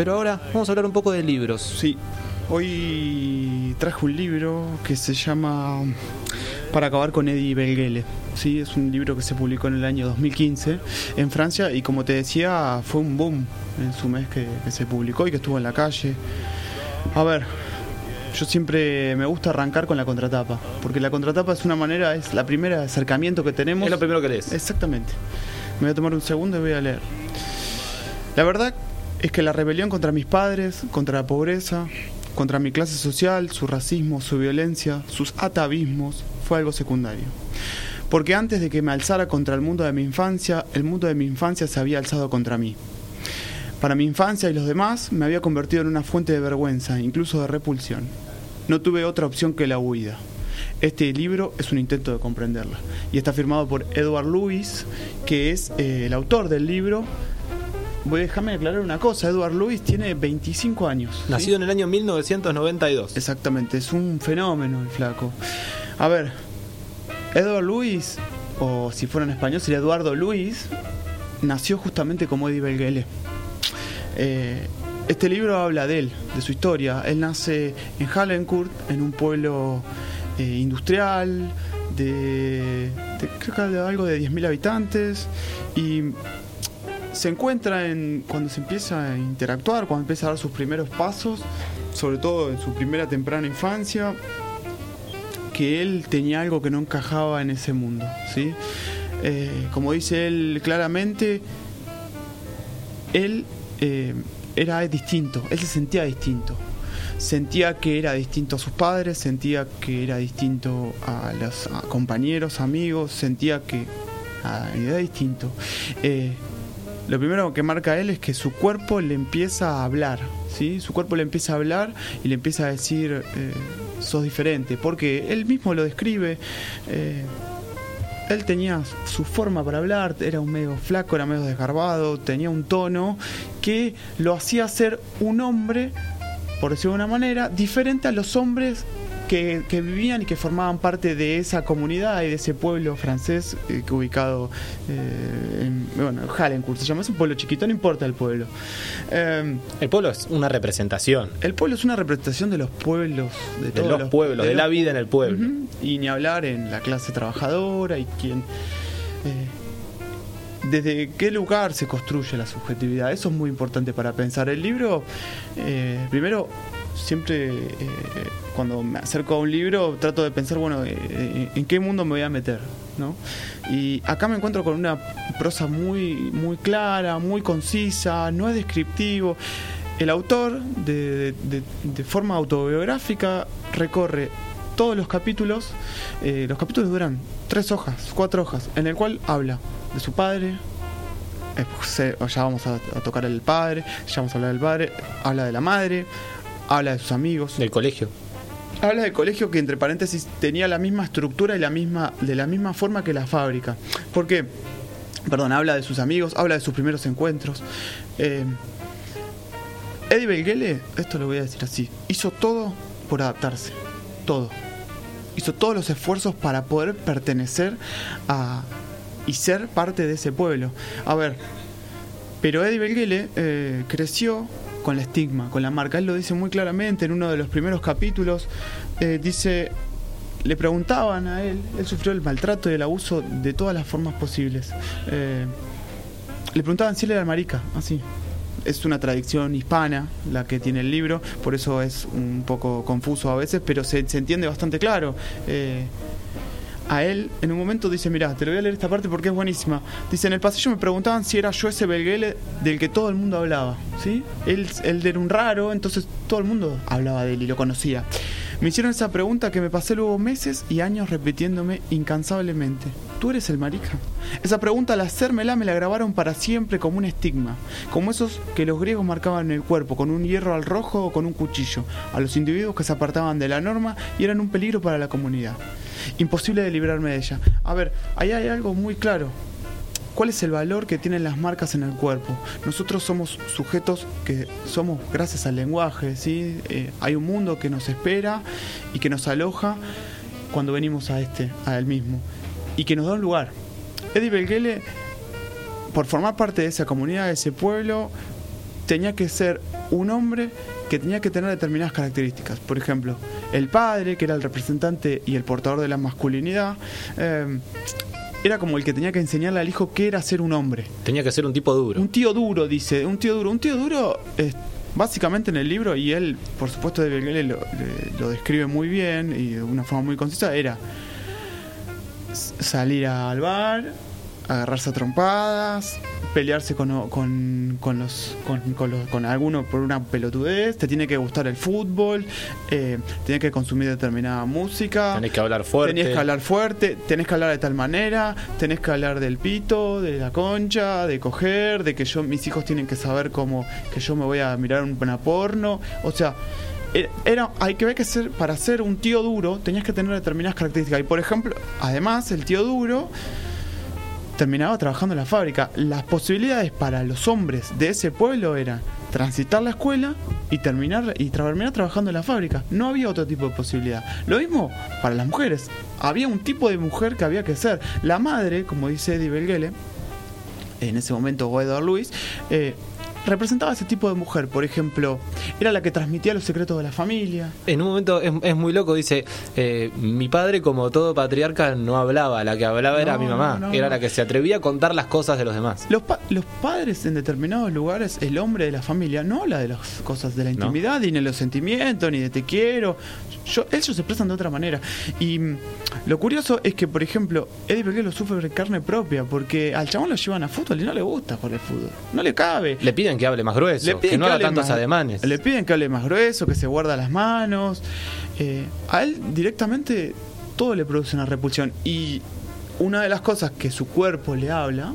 Pero ahora vamos a hablar un poco de libros. Sí, hoy traje un libro que se llama Para acabar con Eddie Belguele. Sí, es un libro que se publicó en el año 2015 en Francia y como te decía, fue un boom en su mes que, que se publicó y que estuvo en la calle. A ver, yo siempre me gusta arrancar con la contratapa, porque la contratapa es una manera, es la primera acercamiento que tenemos. Es lo primero que lees. Exactamente. Me voy a tomar un segundo y voy a leer. La verdad es que la rebelión contra mis padres, contra la pobreza, contra mi clase social, su racismo, su violencia, sus atavismos, fue algo secundario. Porque antes de que me alzara contra el mundo de mi infancia, el mundo de mi infancia se había alzado contra mí. Para mi infancia y los demás me había convertido en una fuente de vergüenza, incluso de repulsión. No tuve otra opción que la huida. Este libro es un intento de comprenderla y está firmado por Edward Lewis, que es eh, el autor del libro. Voy a dejarme aclarar una cosa, Edward Lewis tiene 25 años. ¿sí? Nacido en el año 1992. Exactamente, es un fenómeno el flaco. A ver, Edward Lewis, o si fuera en español sería Eduardo Luis, nació justamente como Eddie Belguele. Eh, este libro habla de él, de su historia. Él nace en Hallencourt, en un pueblo eh, industrial, de, de- creo que de algo de 10.000 habitantes, y se encuentra en cuando se empieza a interactuar, cuando empieza a dar sus primeros pasos, sobre todo en su primera temprana infancia, que él tenía algo que no encajaba en ese mundo, ¿sí? Eh, como dice él claramente, él eh, era distinto, él se sentía distinto. Sentía que era distinto a sus padres, sentía que era distinto a los compañeros, amigos, sentía que ah, era distinto. Eh, lo primero que marca él es que su cuerpo le empieza a hablar, ¿sí? Su cuerpo le empieza a hablar y le empieza a decir, eh, sos diferente, porque él mismo lo describe. eh, él tenía su forma para hablar, era un medio flaco, era medio desgarbado, tenía un tono que lo hacía ser un hombre, por decirlo de una manera, diferente a los hombres que, que vivían y que formaban parte de esa comunidad y de ese pueblo francés eh, que ubicado eh, en bueno, Hallencourt se llama, es un pueblo chiquito, no importa el pueblo. Eh, El pueblo es una representación el pueblo es una representación de los pueblos, de, de todos los pueblos, de los- la vida en el pueblo. Y ni hablar en la clase trabajadora y quién. eh, desde qué lugar se construye la subjetividad. Eso es muy importante para pensar. El libro, eh, primero, siempre eh, cuando me acerco a un libro trato de pensar, bueno, eh, en qué mundo me voy a meter. ¿no? Y acá me encuentro con una prosa muy, muy clara, muy concisa, no es descriptivo. El autor, de, forma autobiográfica, recorre todos los capítulos. eh, los capítulos duran tres hojas, cuatro hojas, en el cual habla de su padre. eh, ya vamos a tocar el padre, ya vamos a hablar del padre. Habla de la madre, habla de sus amigos. Del colegio. Habla del colegio que entre paréntesis tenía la misma estructura y la misma, de la misma forma que la fábrica. Porque, perdón, habla de sus amigos, habla de sus primeros encuentros. Eh, Eddie Belguele, esto lo voy a decir así, hizo todo por adaptarse. Todo. Hizo todos los esfuerzos para poder pertenecer a y ser parte de ese pueblo. A ver, pero Eddie Belguele eh, creció con la estigma, con la marca. Él lo dice muy claramente en uno de los primeros capítulos. eh, dice, le preguntaban a él, él sufrió el maltrato y el abuso de todas las formas posibles. Eh, le preguntaban si él era marica, así. Es una tradición hispana la que tiene el libro, por eso es un poco confuso a veces, pero se, se entiende bastante claro. Eh, a él en un momento dice, mira, te lo voy a leer esta parte porque es buenísima. Dice, en el pasillo me preguntaban si era yo ese Belguele del que todo el mundo hablaba, ¿sí? Él, él era un raro, entonces todo el mundo hablaba de él y lo conocía. Me hicieron esa pregunta que me pasé luego meses y años repitiéndome incansablemente. ¿Tú eres el marica? Esa pregunta al hacérmela me la grabaron para siempre como un estigma, como esos que los griegos marcaban en el cuerpo, con un hierro al rojo o con un cuchillo, a los individuos que se apartaban de la norma y eran un peligro para la comunidad. Imposible de librarme de ella. A ver, ahí hay algo muy claro. ¿Cuál es el valor que tienen las marcas en el cuerpo? Nosotros somos sujetos que somos gracias al lenguaje, ¿sí? Eh, hay un mundo que nos espera y que nos aloja cuando venimos a este, a él mismo, y que nos da un lugar. Eddie Belguele, por formar parte de esa comunidad, de ese pueblo, tenía que ser un hombre que tenía que tener determinadas características. Por ejemplo, el padre, que era el representante y el portador de la masculinidad, eh, era como el que tenía que enseñarle al hijo qué era ser un hombre. Tenía que ser un tipo duro. Un tío duro, dice, un tío duro. Un tío duro, eh, básicamente en el libro, y él, por supuesto, de Belguele lo, describe muy bien y de una forma muy concisa, era salir al bar, agarrarse a trompadas, pelearse con, con, con los, con, con los- con alguno por una pelotudez, te tiene que gustar el fútbol, eh, tienes que consumir determinada música. Tenés que hablar fuerte. Tenés que hablar fuerte, tenés que hablar de tal manera, tenés que hablar del pito, de la concha, de coger, de que yo mis hijos tienen que saber cómo que yo me voy a mirar un- una porno, o sea, era, era- hay que ver que ser para ser un tío duro tenías que tener determinadas características y por ejemplo, además el tío duro terminaba trabajando en la fábrica. Las posibilidades para los hombres de ese pueblo eran transitar la escuela y terminar y terminar trabajando en la fábrica. No había otro tipo de posibilidad. Lo mismo para las mujeres. Había un tipo de mujer que había que ser. La madre, como dice Eddie Belguele, en ese momento Edward Luis, eh, representaba ese tipo de mujer. Por ejemplo, era la que transmitía los secretos de la familia. En un momento es, es muy loco, dice, eh, mi padre como todo patriarca no hablaba, la que hablaba era mi mamá, no, era no. la que se atrevía a contar las cosas de los demás. Los, pa- los padres en determinados lugares, el hombre de la familia no habla de las cosas de la intimidad, ni de los sentimientos, ni de te quiero. Yo, ellos se expresan de otra manera. Y mm, lo curioso es que, por ejemplo, Eddie Belgué lo sufre de carne propia, porque al chabón lo llevan a fútbol y no le gusta jugar al fútbol. No le cabe. Le piden que hable más grueso, que no haga hable tantos más- ademanes. Le piden que hable más grueso, que se guarda las manos. Eh, a él directamente todo le produce una repulsión. Y una de las cosas que su cuerpo le habla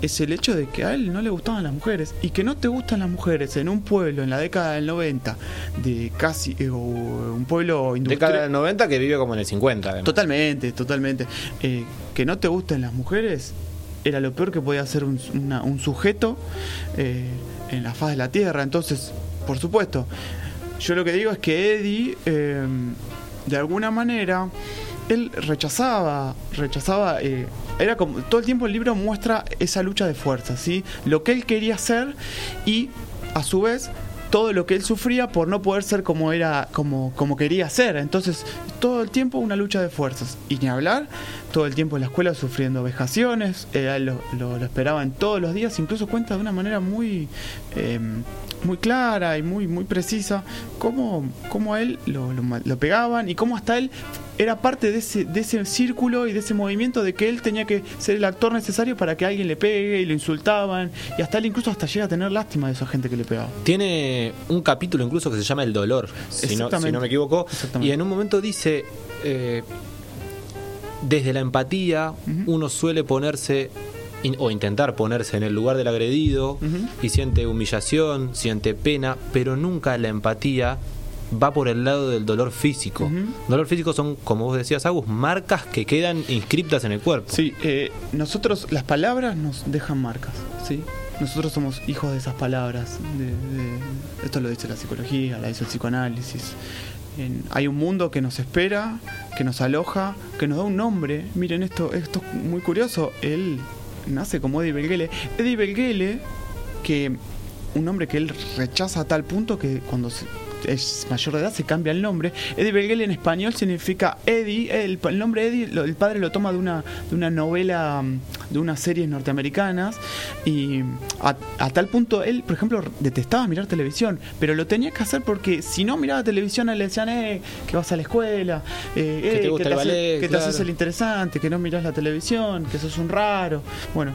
es el hecho de que a él no le gustaban las mujeres. Y que no te gustan las mujeres en un pueblo en la década del 90, de casi. eh, un pueblo industrial. Década del 90 que vive como en el 50. además. Totalmente, totalmente. Eh, que no te gusten las mujeres era lo peor que podía hacer un, sujeto eh, en la faz de la tierra. Entonces, por supuesto, yo lo que digo es que Eddie, eh, de alguna manera, él rechazaba, rechazaba, eh, era como, todo el tiempo el libro muestra esa lucha de fuerzas, ¿sí? Lo que él quería hacer y, a su vez, todo lo que él sufría por no poder ser como era como como quería ser. Entonces todo el tiempo una lucha de fuerzas. Y ni hablar todo el tiempo en la escuela sufriendo vejaciones eh, lo, lo- lo esperaban todos los días incluso cuenta de una manera muy eh, muy clara y muy muy precisa cómo, cómo a él lo, lo pegaban y cómo hasta él era parte de ese, de ese círculo y de ese movimiento de que él tenía que ser el actor necesario para que alguien le pegue y lo insultaban. Y hasta él incluso hasta llega a tener lástima de esa gente que le pegaba. Tiene un capítulo incluso que se llama El dolor, si no, si no me equivoco. Y en un momento dice, eh, desde la empatía uno suele ponerse in- o intentar ponerse en el lugar del agredido y siente humillación, siente pena, pero nunca la empatía va por el lado del dolor físico. Dolor físico son, como vos decías, Agus, marcas que quedan inscriptas en el cuerpo. Sí, eh, nosotros, las palabras nos dejan marcas, ¿sí? Nosotros somos hijos de esas palabras. de- de- esto lo dice la psicología, la dice el psicoanálisis. En- hay un mundo que nos espera, que nos aloja, que nos da un nombre. Miren, esto, esto es muy curioso. Él nace como Eddie Belguele. Eddie Belguele, que un nombre que él rechaza a tal punto que cuando se- es mayor de edad se cambia el nombre. Eddie Belguele en español significa Eddie. El, el nombre Eddie, lo- el padre lo toma de una, de una novela, mm, de unas series norteamericanas. Y a, a tal punto él, por ejemplo, detestaba mirar televisión, pero lo tenía que hacer porque si no miraba televisión, él le decían, eh, que vas a la escuela, eh, Que te eh, gusta que el haces- ballet, que te haces el interesante, que no miras la televisión, que sos un raro. Bueno,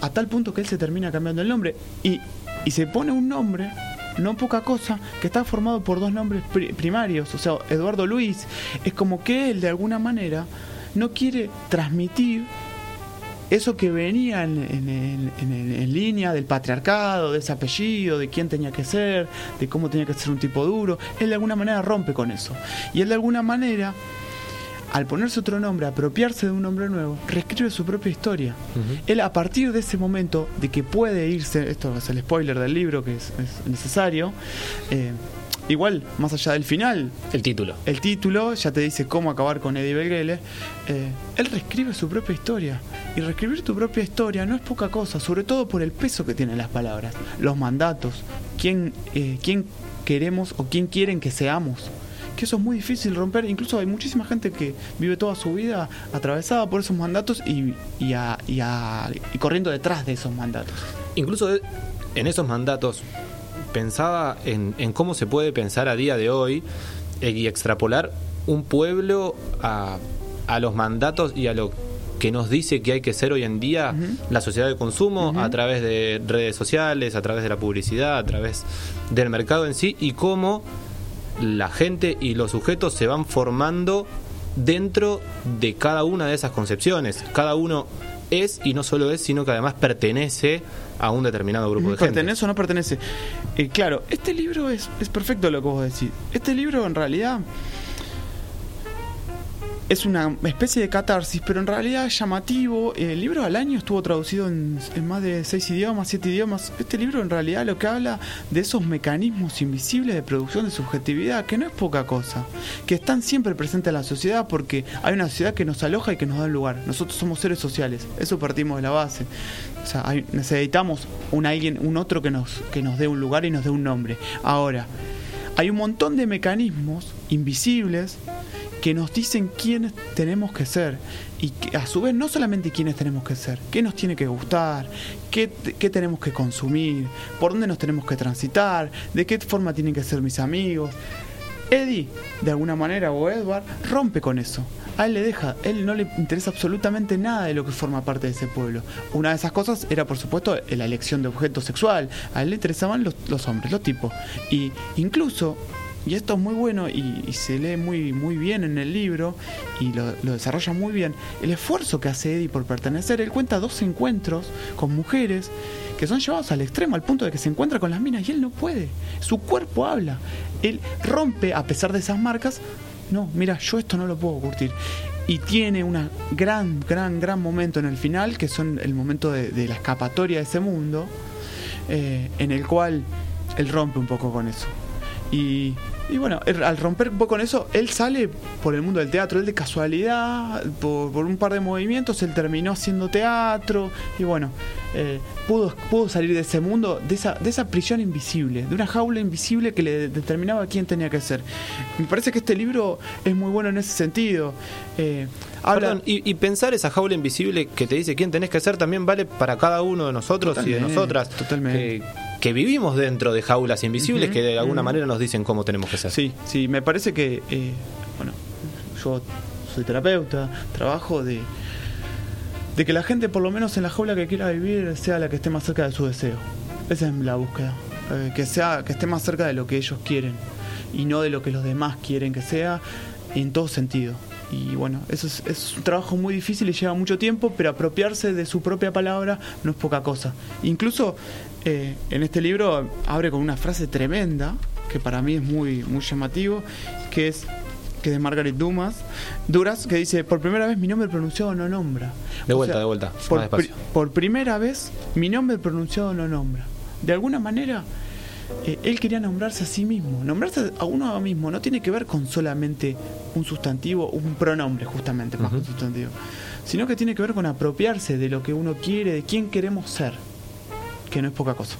a tal punto que él se termina cambiando el nombre y, y se pone un nombre, no poca cosa, que está formado por dos nombres pri- primarios. O sea, Eduardo Luis es como que él de alguna manera no quiere transmitir eso que venía en, en- en- en- en línea del patriarcado, de ese apellido, de quién tenía que ser, de cómo tenía que ser un tipo duro, él de alguna manera rompe con eso. Y él de alguna manera, al ponerse otro nombre, apropiarse de un nombre nuevo, reescribe su propia historia. Él a partir de ese momento de que puede irse, esto es el spoiler del libro que es, es necesario, eh, igual, más allá del final, El título. el título ya te dice cómo acabar con Eddie Belgrele. eh, él reescribe su propia historia. Y reescribir tu propia historia no es poca cosa, sobre todo por el peso que tienen las palabras, los mandatos, quién, eh, quién queremos o quién quieren que seamos. Que eso es muy difícil romper. Incluso hay muchísima gente que vive toda su vida atravesada por esos mandatos y, y, a- y a- y corriendo detrás de esos mandatos. Incluso de- en esos mandatos pensaba en, en cómo se puede pensar a día de hoy eh, y extrapolar un pueblo a, a los mandatos y a lo que nos dice que hay que ser hoy en día la sociedad de consumo a través de redes sociales, a través de la publicidad, a través del mercado en sí y cómo la gente y los sujetos se van formando dentro de cada una de esas concepciones. Cada uno es y no solo es, sino que además pertenece a un determinado grupo de gente. ¿Pertenece o no pertenece? Eh, claro, este libro es, es perfecto lo que vos decís. Este libro en realidad es una especie de catarsis, pero en realidad es llamativo. El libro al año estuvo traducido en, más de seis idiomas, siete idiomas. Este libro en realidad lo que habla de esos mecanismos invisibles de producción de subjetividad, que no es poca cosa, que están siempre presentes en la sociedad porque hay una sociedad que nos aloja y que nos da un lugar. Nosotros somos seres sociales, eso partimos de la base. O sea, hay- necesitamos un alguien, un otro que nos, que nos dé un lugar y nos dé un nombre. Ahora, hay un montón de mecanismos invisibles que nos dicen quiénes tenemos que ser y que a su vez no solamente quiénes tenemos que ser, qué nos tiene que gustar, qué, qué tenemos que consumir, por dónde nos tenemos que transitar, de qué forma tienen que ser mis amigos. Eddie, de alguna manera, o Edward, rompe con eso. A él le deja, él no le interesa absolutamente nada de lo que forma parte de ese pueblo. Una de esas cosas era, por supuesto, la elección de objeto sexual. A él le interesaban los, los hombres, los tipos. Y incluso, y esto es muy bueno y, se lee muy, muy bien en el libro y lo, desarrolla muy bien, el esfuerzo que hace Eddie por pertenecer. Él cuenta dos encuentros con mujeres que son llevados al extremo, al punto de que se encuentra con las minas y él no puede. Su cuerpo habla. Él rompe, a pesar de esas marcas, no, mira, yo esto no lo puedo curtir. Y tiene un gran, gran, gran momento en el final, que son el momento de, de la escapatoria de ese mundo, eh, en el cual él rompe un poco con eso. Y, y bueno, al romper un poco con eso, él sale por el mundo del teatro. Él de casualidad, por, por un par de movimientos, él terminó haciendo teatro. Y bueno, eh, pudo, pudo salir de ese mundo, de esa, de esa prisión invisible, de una jaula invisible que le determinaba quién tenía que ser. Me parece que este libro es muy bueno en ese sentido. Eh, habla, Perdón, y, y pensar esa jaula invisible que te dice quién tenés que ser también vale para cada uno de nosotros y de nosotras. totalmente. Que, que vivimos dentro de jaulas invisibles que de alguna manera nos dicen cómo tenemos que ser. Sí, sí, me parece que, eh, bueno, yo soy terapeuta, trabajo de, de que la gente, por lo menos en la jaula que quiera vivir, sea la que esté más cerca de su deseo. Esa es la búsqueda. Eh, que, sea, que esté más cerca de lo que ellos quieren y no de lo que los demás quieren que sea en todo sentido. Y bueno, eso es, es un trabajo muy difícil y lleva mucho tiempo, pero apropiarse de su propia palabra no es poca cosa. Incluso eh, en este libro abre con una frase tremenda, que para mí es muy, muy llamativo, que es que es de Margaret Dumas, Duras, que dice, por primera vez mi nombre pronunciado no nombra. De O vuelta, sea, de vuelta, pri- por primera vez mi nombre pronunciado no nombra. De alguna manera, eh, él quería nombrarse a sí mismo. Nombrarse a uno mismo no tiene que ver con solamente un sustantivo, un pronombre justamente, más que un sustantivo. Sino que tiene que ver con apropiarse de lo que uno quiere, de quién queremos ser. Que no es poca cosa.